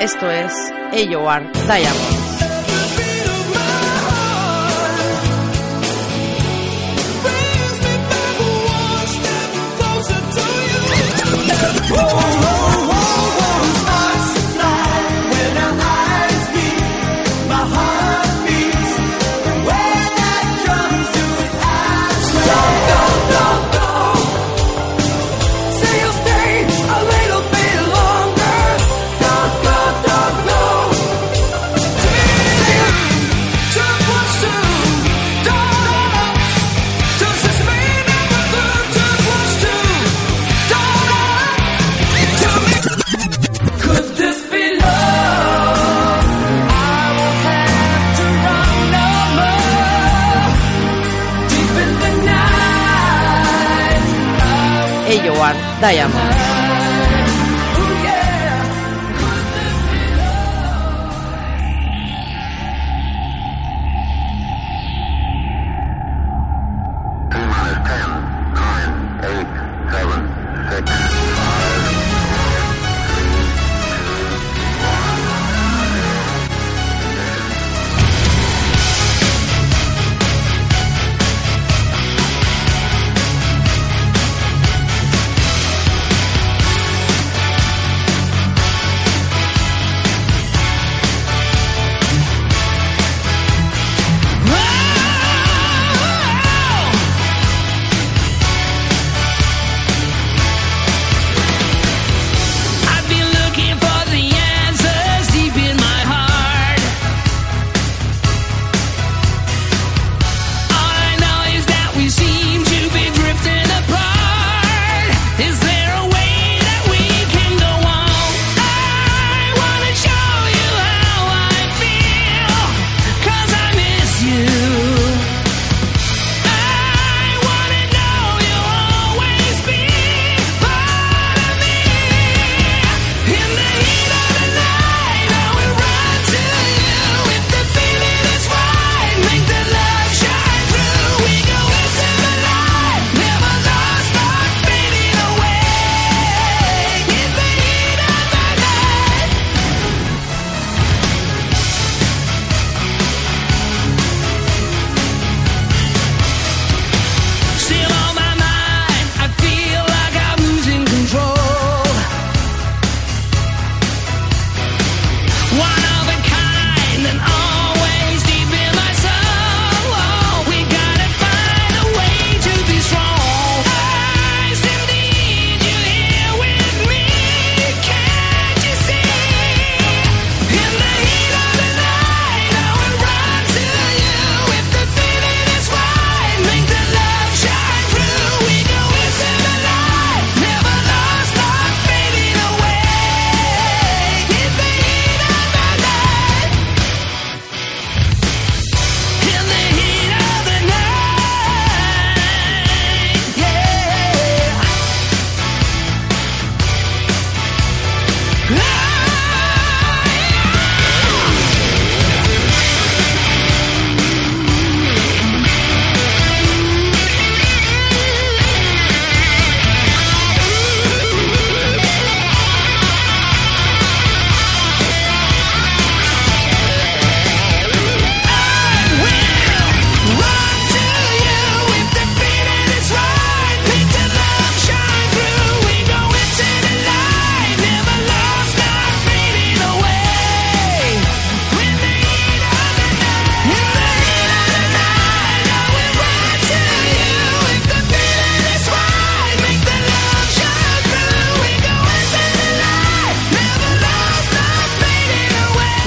Esto es AOR Diamond. Diamond.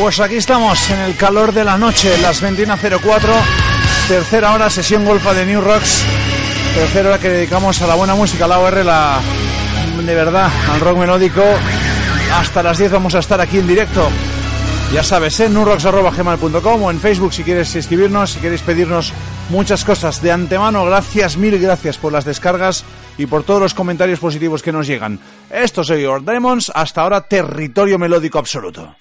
Pues aquí estamos en el calor de la noche, las 21.04, tercera hora, sesión golfa de New Rocks, tercera hora que dedicamos a la buena música, a la OR, la, de verdad, al rock melódico. Hasta las 10 vamos a estar aquí en directo. Ya sabes, en newrocks.gmail.com o en Facebook si quieres escribirnos, si queréis pedirnos muchas cosas. De antemano, gracias, mil gracias por las descargas y por todos los comentarios positivos que nos llegan. Esto soy Your Diamonds, hasta ahora territorio melódico absoluto.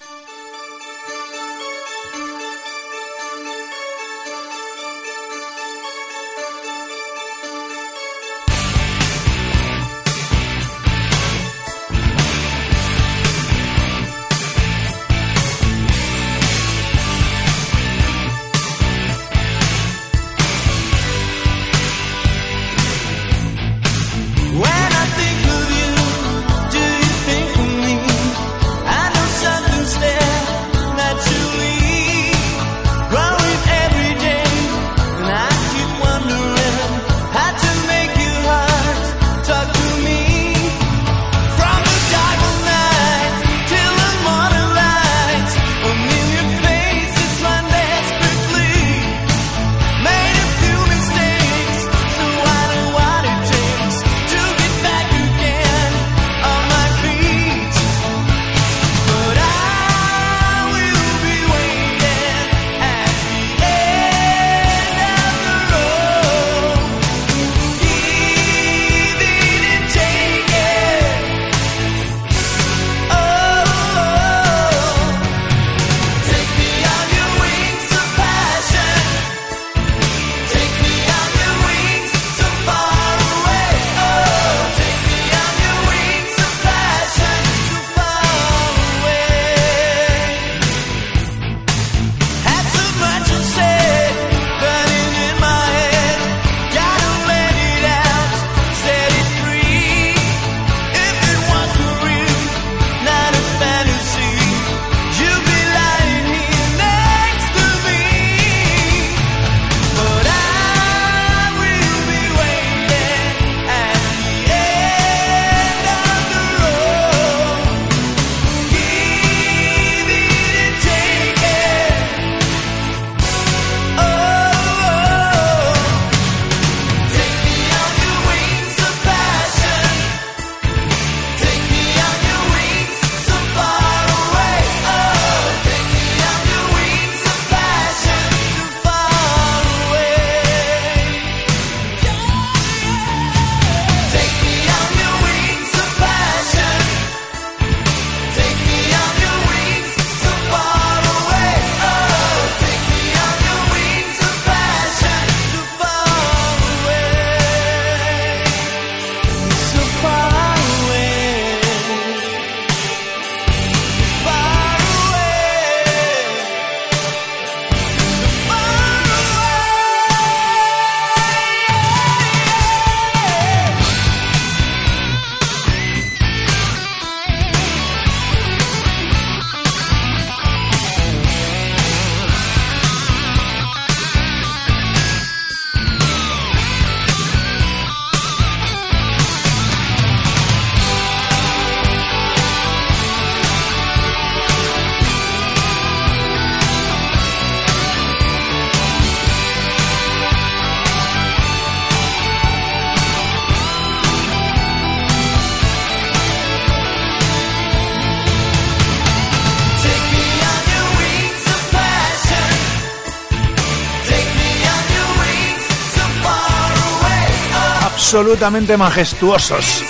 Absolutamente majestuosos.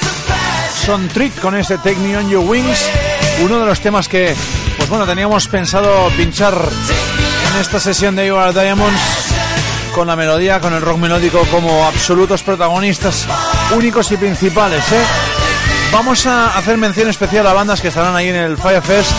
Son Trick con este Take On Your Wings, uno de los temas que, pues bueno, teníamos pensado pinchar en esta sesión de You Are Diamonds con la melodía, con el rock melódico como absolutos protagonistas únicos y principales, ¿eh? Vamos a hacer mención especial a bandas que estarán ahí en el Firefest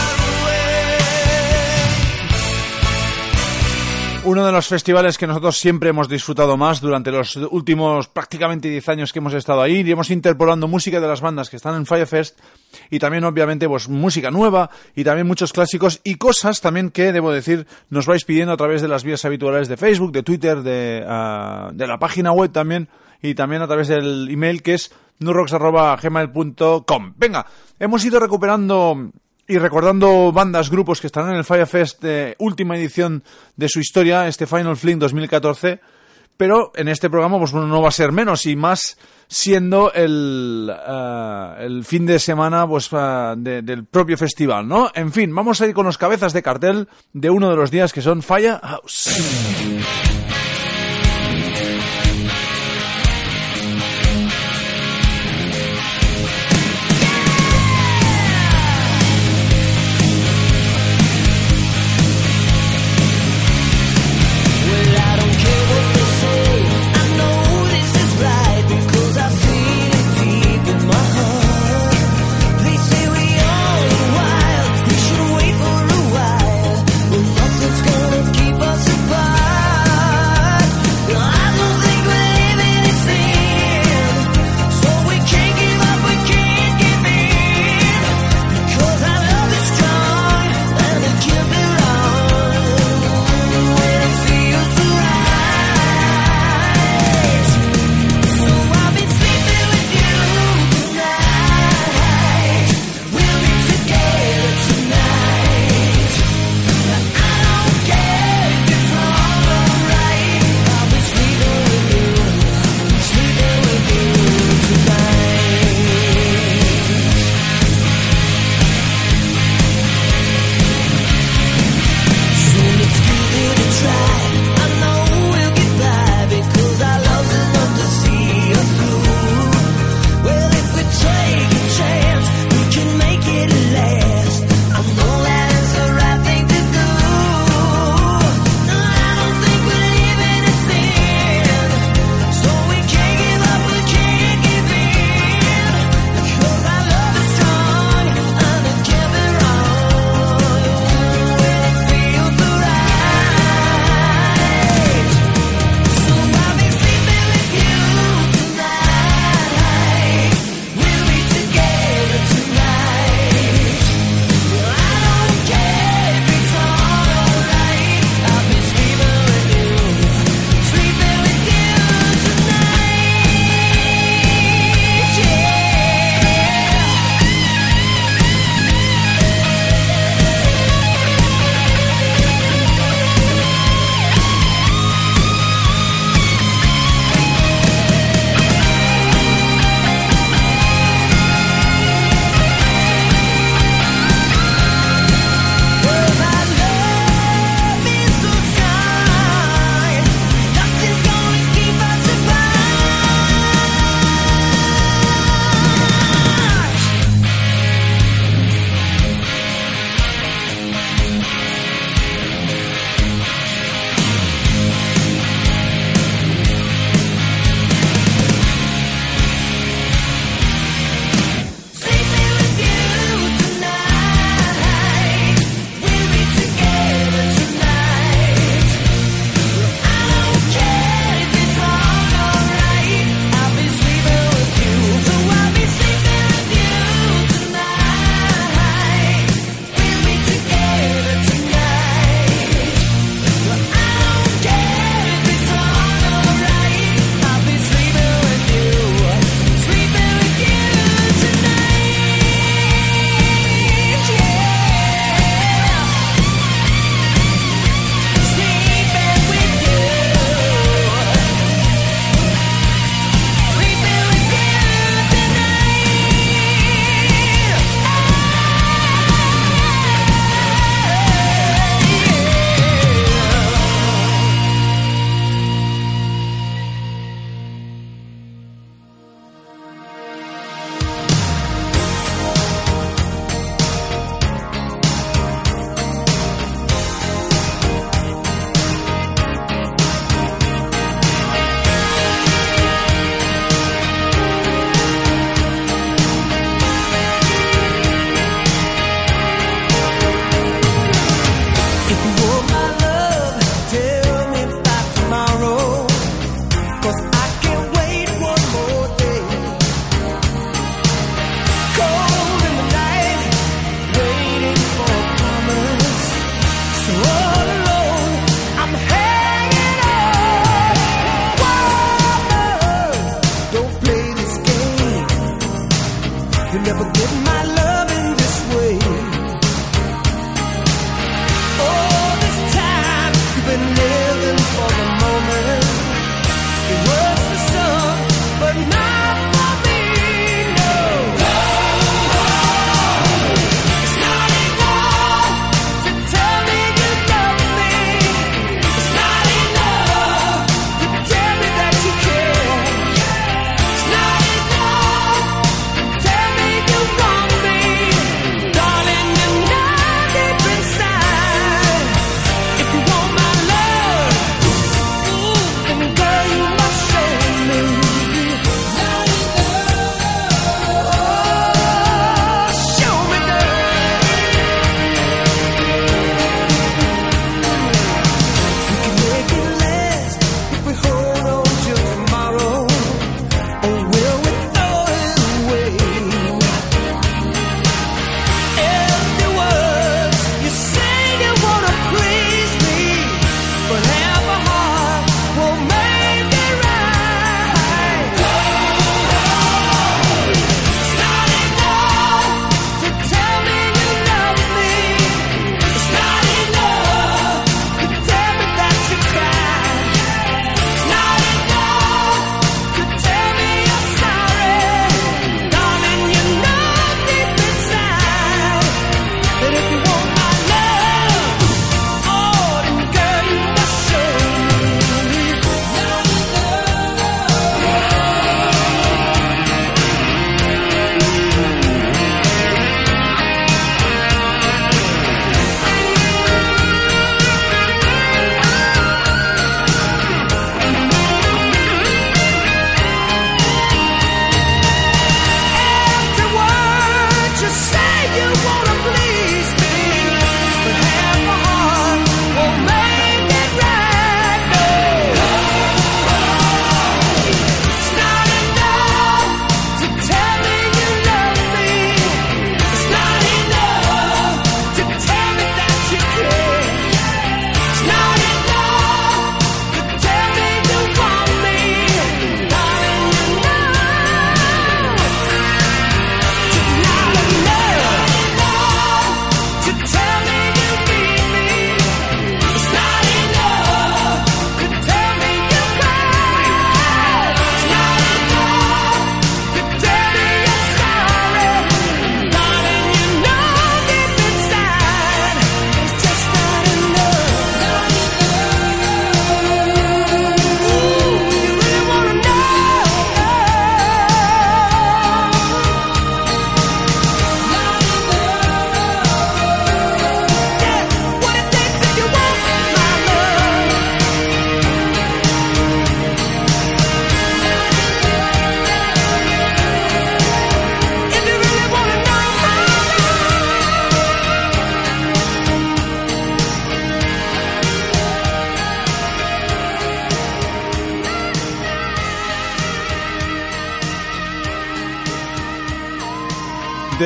uno de los festivales que nosotros siempre hemos disfrutado más durante los últimos prácticamente 10 años que hemos estado ahí. Iremos interpolando música de las bandas que están en Firefest y también obviamente pues música nueva y también muchos clásicos y cosas también que debo decir nos vais pidiendo a través de las vías habituales de Facebook, de Twitter, de, ah, de la página web también y también a través del email que es nurrox.gmail.com. Venga, hemos ido recuperando y recordando bandas, grupos que estarán en el Firefest de última edición de su historia, este Final Fling 2014, pero en este programa pues, no va a ser menos y más siendo el, eh, el fin de semana pues, uh, del propio festival, ¿no? En fin, vamos a ir con los cabezas de cartel de uno de los días que son Firehouse.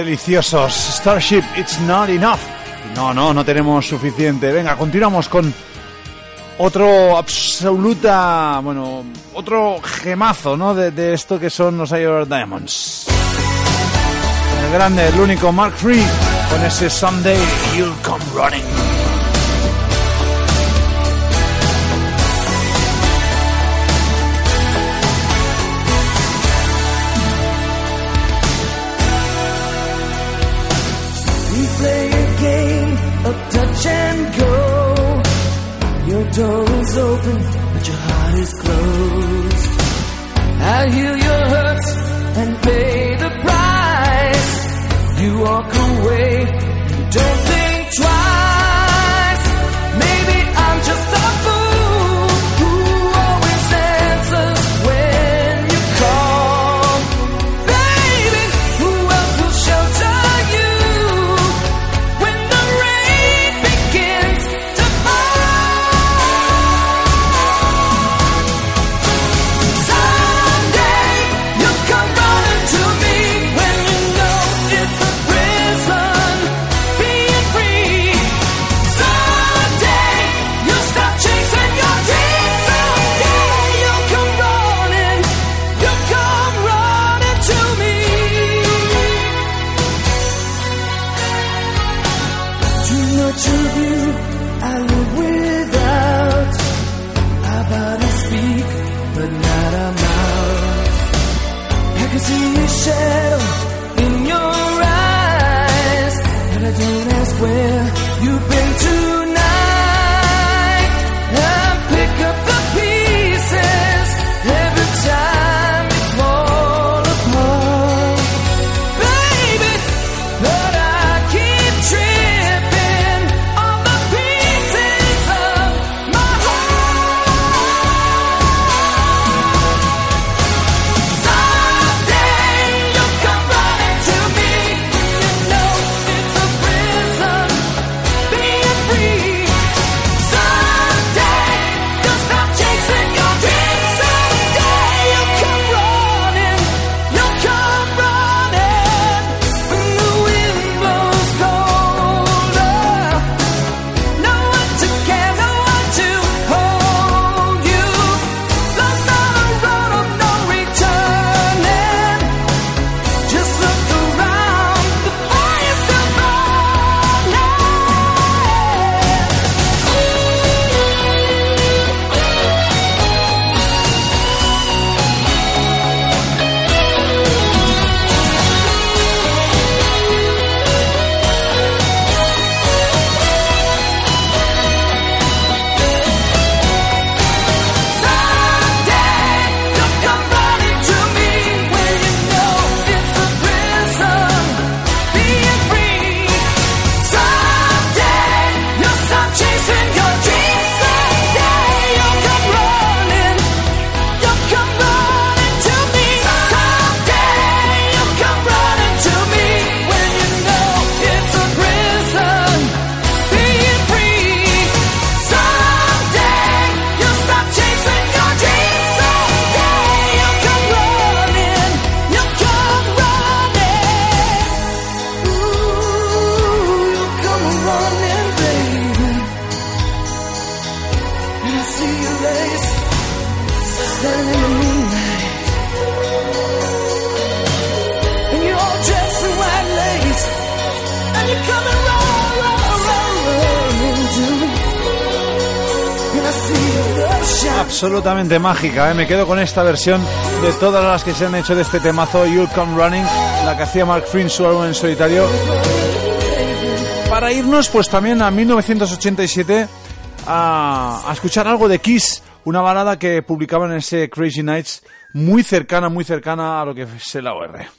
deliciosos. Starship, it's not enough. No, no, no tenemos suficiente. Venga, continuamos con otro absoluta, bueno, otro gemazo, ¿no? De, esto que son los Iron Diamonds. El grande, el único Mark Free con ese Someday You'll Come Running. open, but your heart is closed. I'll heal your hurts and pay the price. You walk away, you don't absolutamente mágica. ¿eh? Me quedo con esta versión de todas las que se han hecho de este temazo You'll Come Running, la que hacía Mark Finn su álbum en solitario. Para irnos, pues también a 1987 a, escuchar algo de Kiss, una balada que publicaban en ese Crazy Nights, muy cercana, muy cercana a lo que es la OR.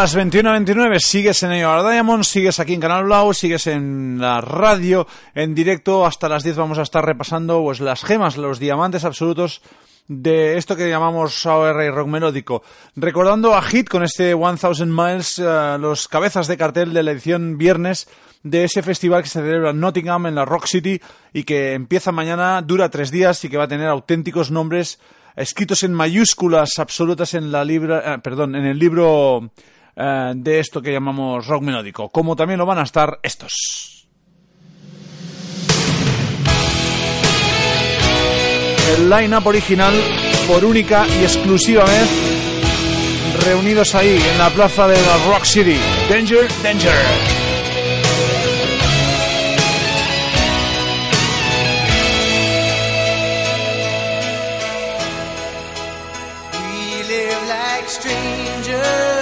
Las 21.29 sigues en Ello Diamond, sigues aquí en Canal Blau, sigues en la radio, en directo, hasta las 10 vamos a estar repasando pues las gemas, los diamantes absolutos de esto que llamamos AOR y rock melódico. Recordando a Hit con este 1000 Miles, eh, los cabezas de cartel de la edición viernes de ese festival que se celebra en Nottingham, en la Rock City, y que empieza mañana, dura tres días y que va a tener auténticos nombres escritos en mayúsculas absolutas en la libra, eh, perdón, en el libro eh, de esto que llamamos rock melódico, como también lo van a estar estos. El line-up original por única y exclusiva vez reunidos ahí en la plaza de la Rock City. Danger, danger. afraid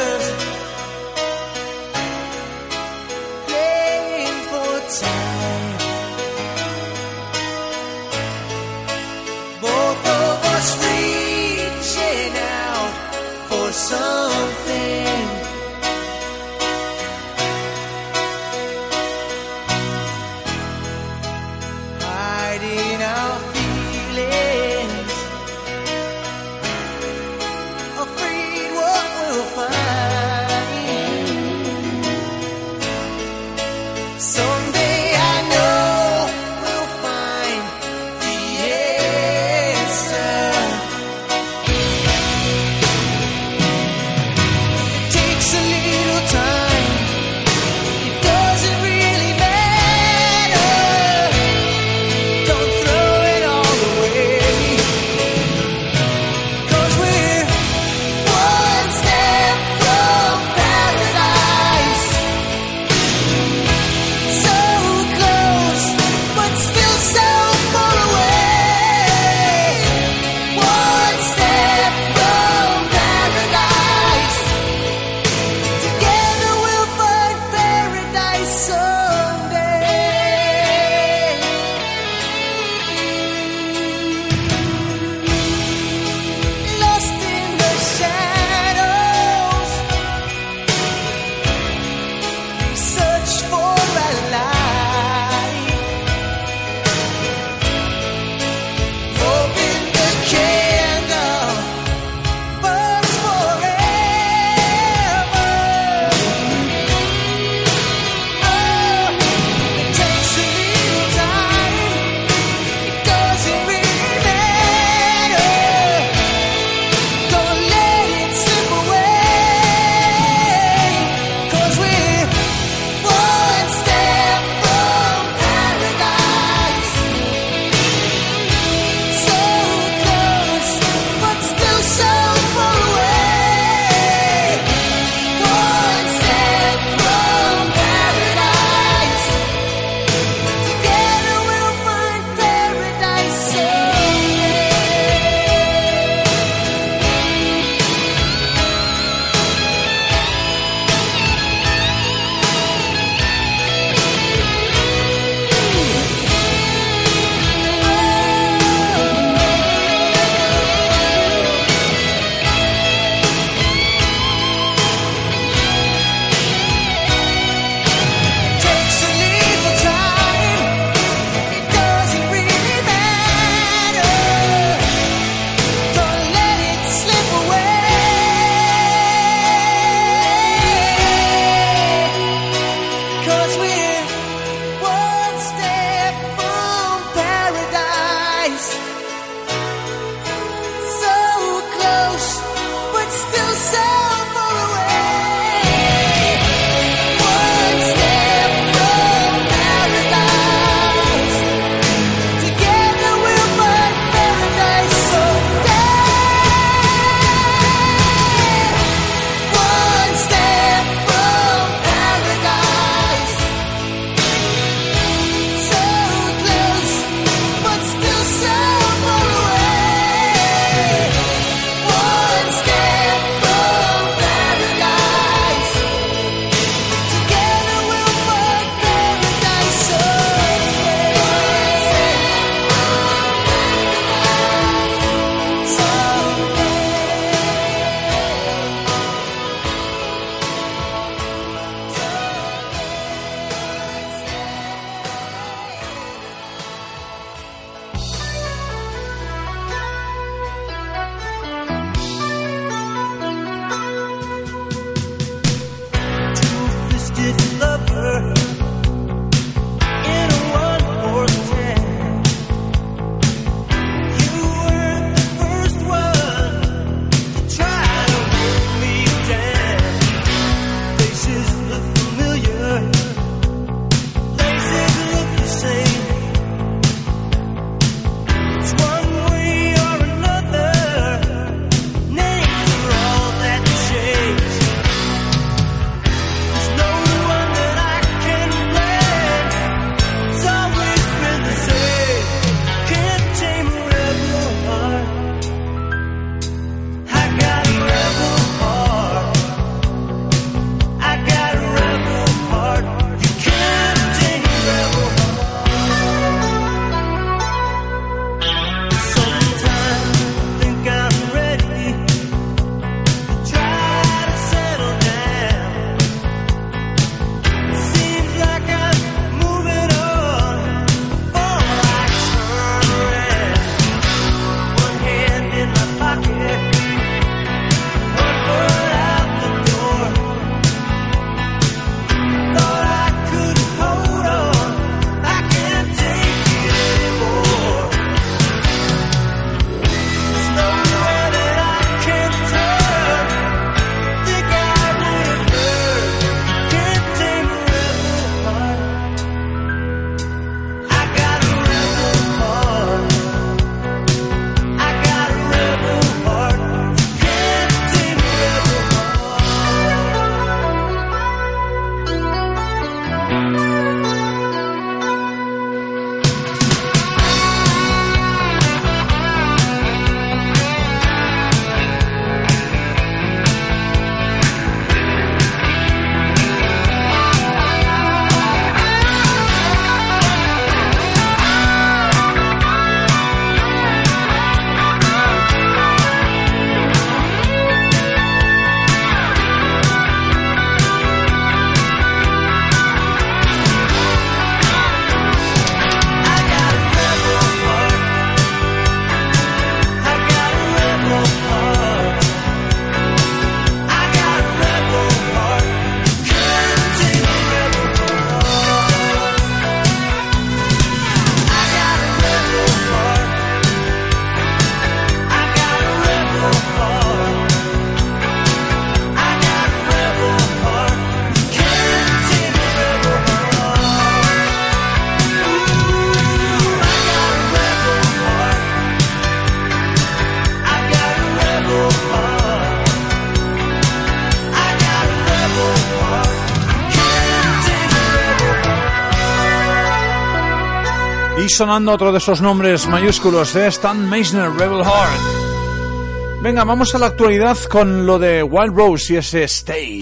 sonando otro de esos nombres mayúsculos de Stan Meisner, Rebel Heart. Venga, vamos a la actualidad con lo de Wild Rose y ese Stay.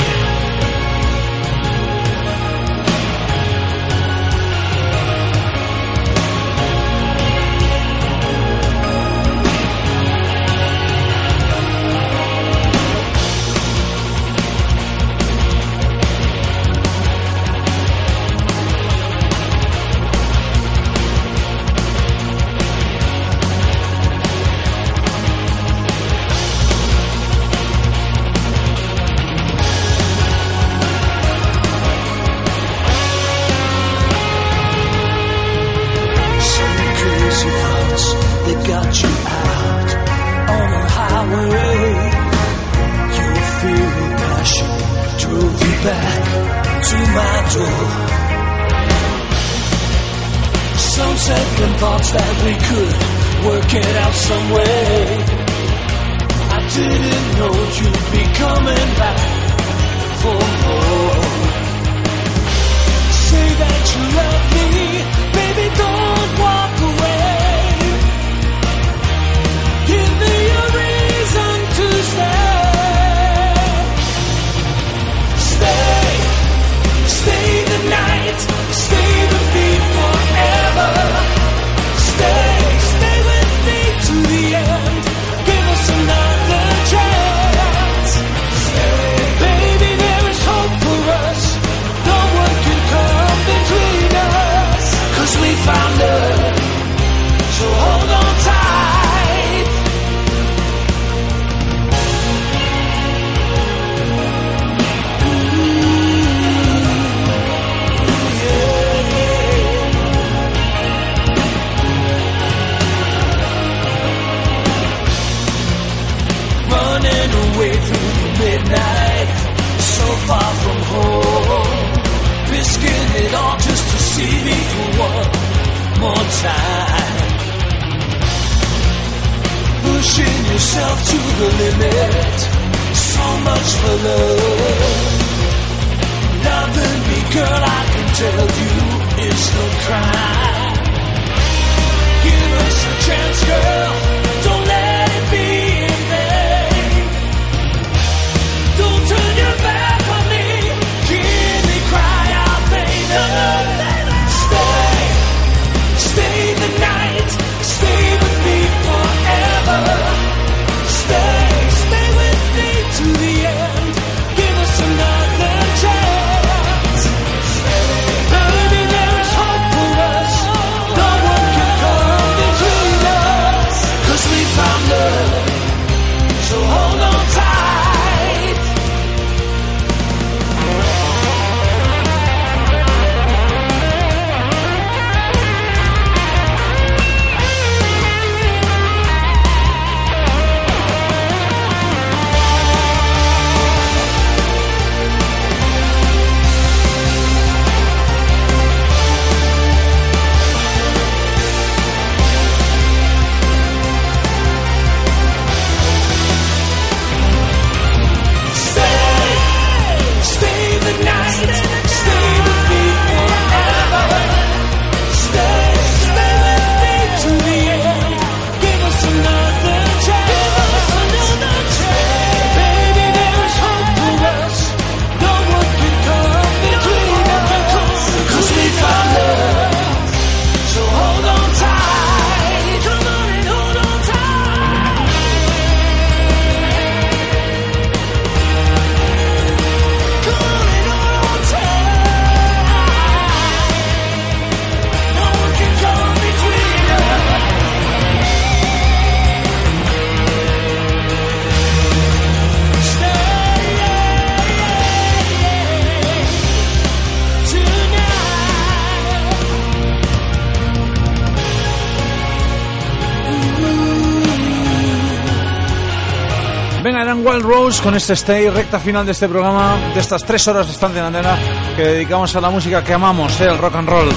Con este stay, recta final de este programa, de estas tres horas de estancia en antena que dedicamos a la música que amamos, el rock and roll.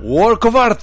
Work of Art.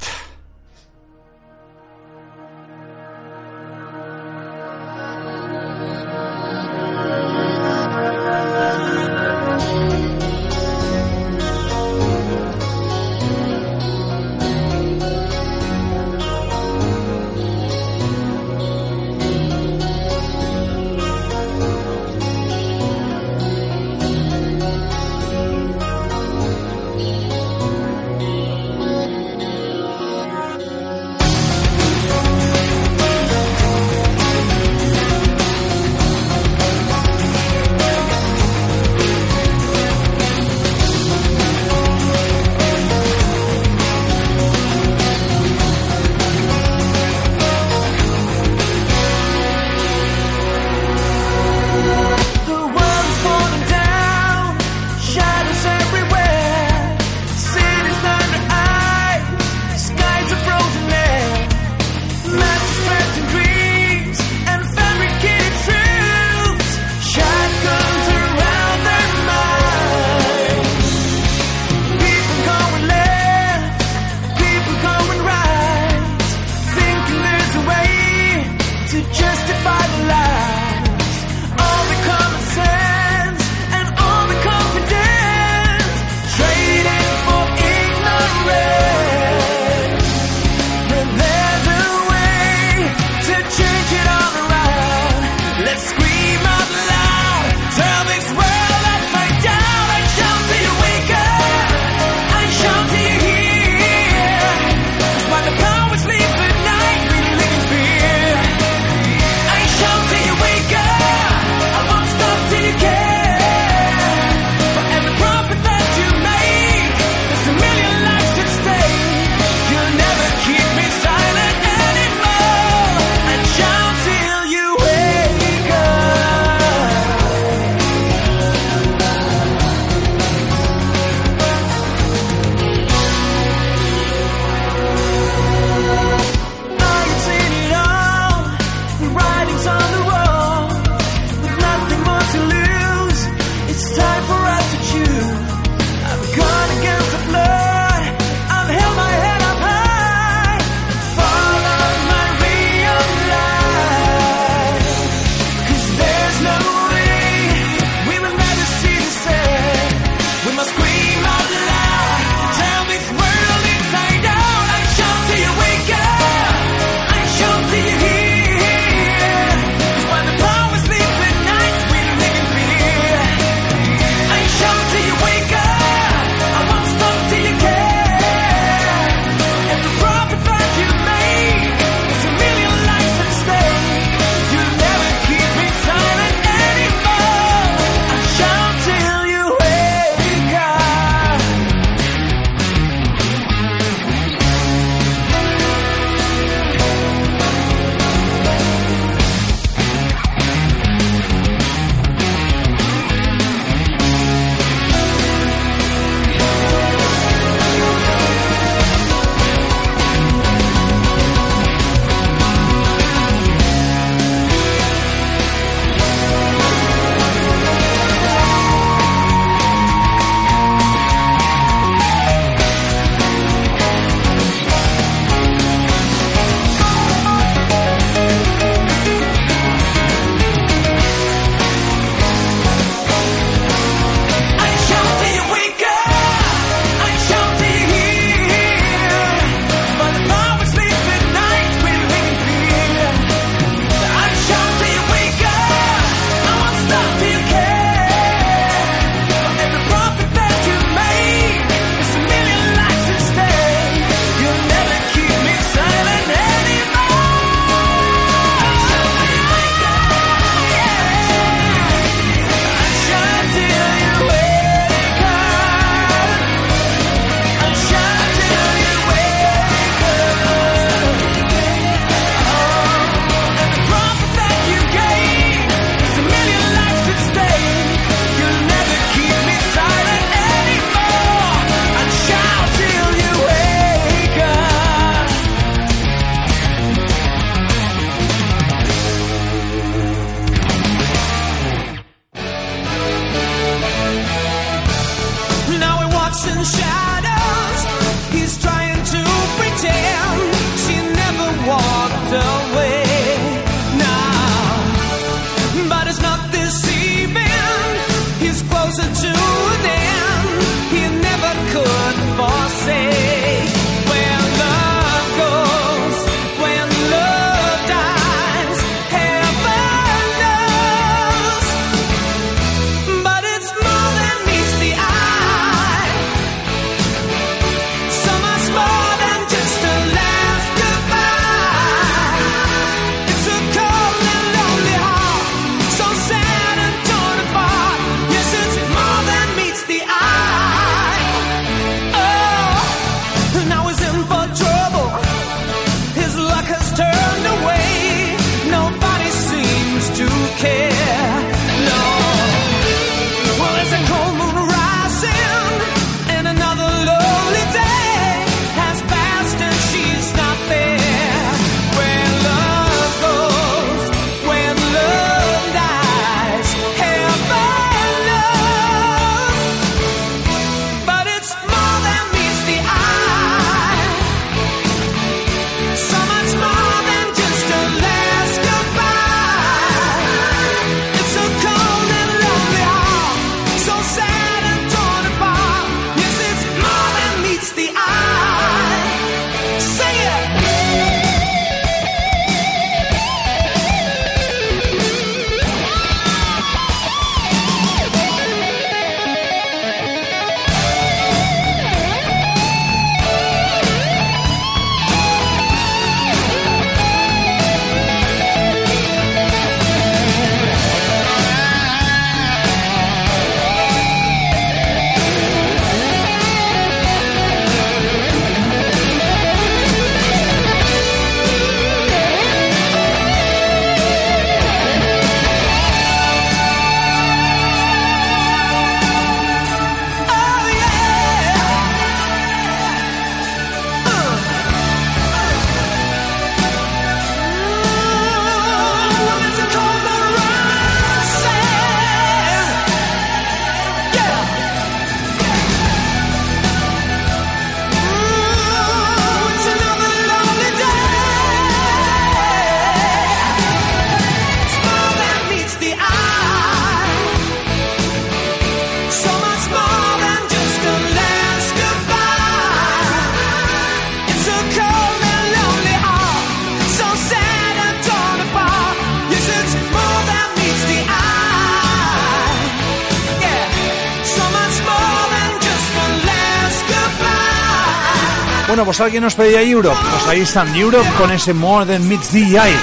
Pues alguien nos pedía Europe. Pues ahí están Europe con ese More Than Meets the Eye.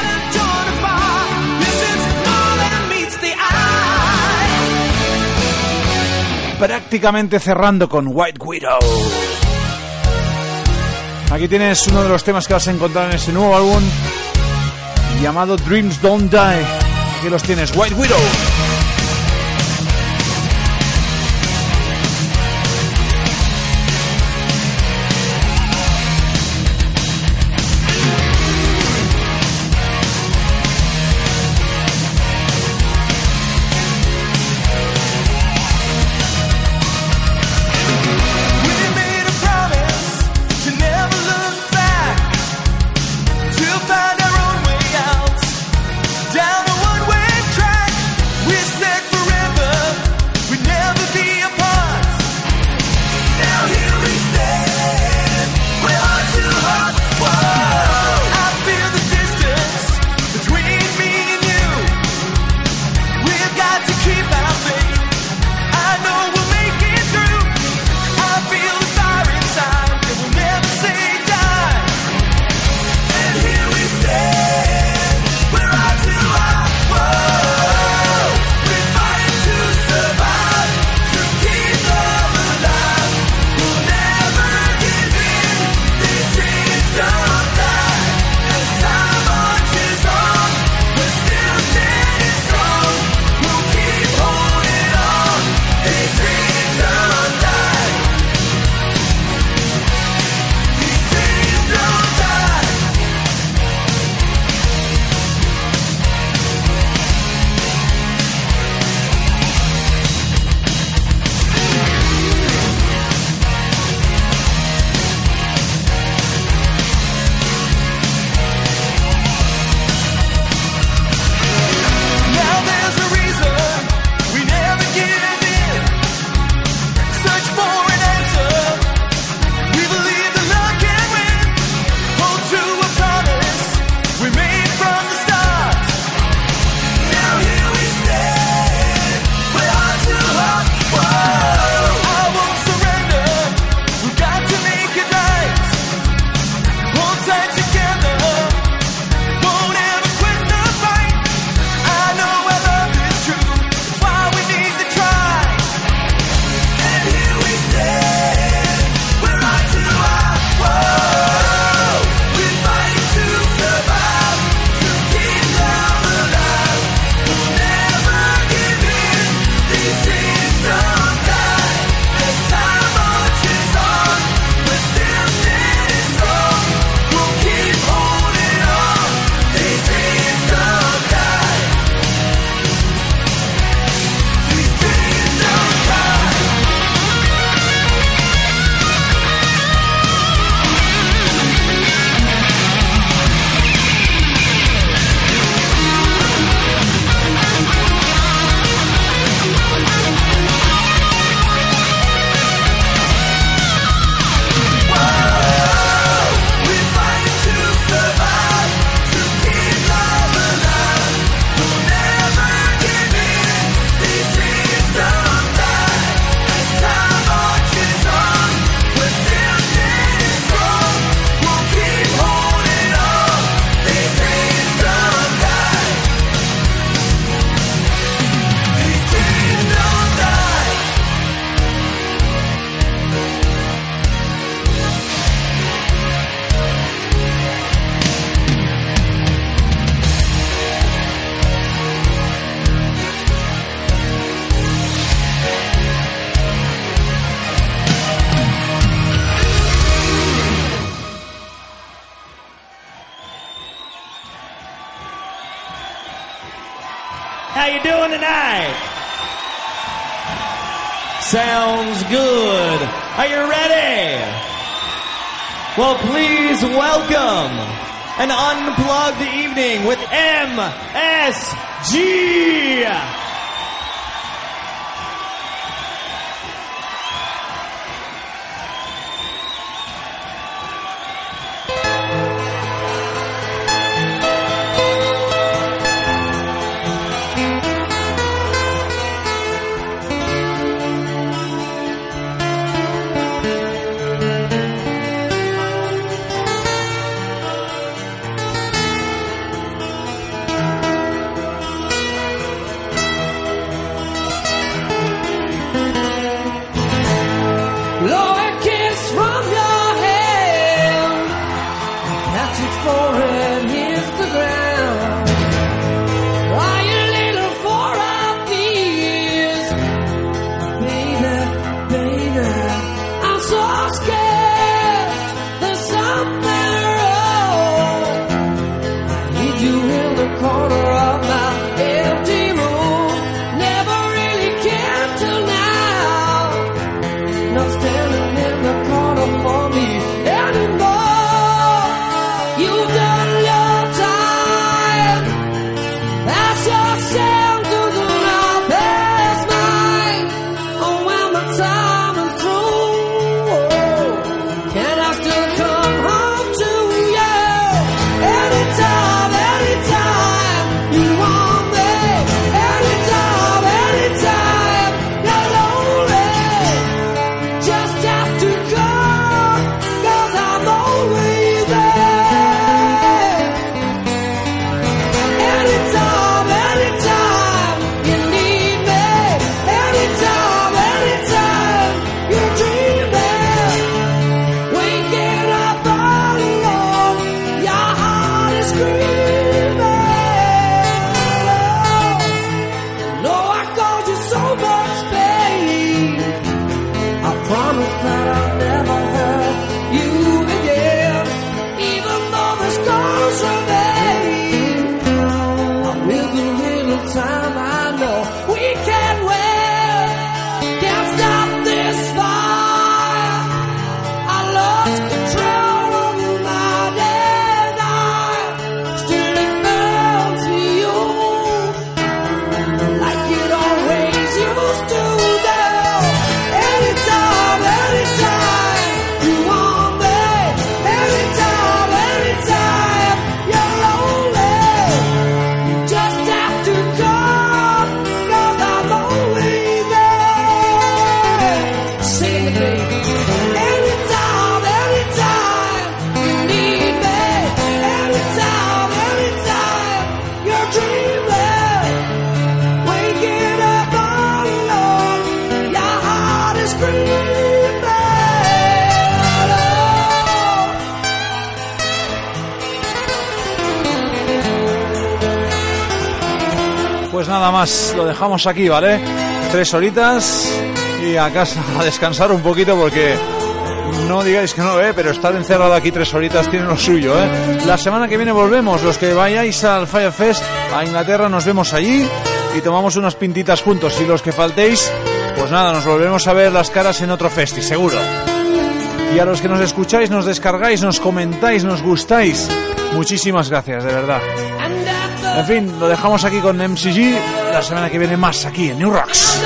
Prácticamente cerrando con White Widow. Aquí tienes uno de los temas que vas a encontrar en ese nuevo álbum llamado Dreams Don't Die. Aquí los tienes, White Widow. How you doing tonight? Sounds good. Are you ready? Well, please welcome an unplugged evening with MSG. Aquí, ¿vale? Tres horitas y a casa a descansar un poquito porque no digáis que no, ¿eh? pero estar encerrado aquí tres horitas tiene lo suyo. ¿eh? La semana que viene volvemos. Los que vayáis al Firefest a Inglaterra nos vemos allí y tomamos unas pintitas juntos. Y los que faltéis, pues nada, nos volvemos a ver las caras en otro festi, seguro. Y a los que nos escucháis, nos descargáis, nos comentáis, nos gustáis, muchísimas gracias, de verdad. En fin, lo dejamos aquí con MCG. La semana que viene más aquí en New Rocks.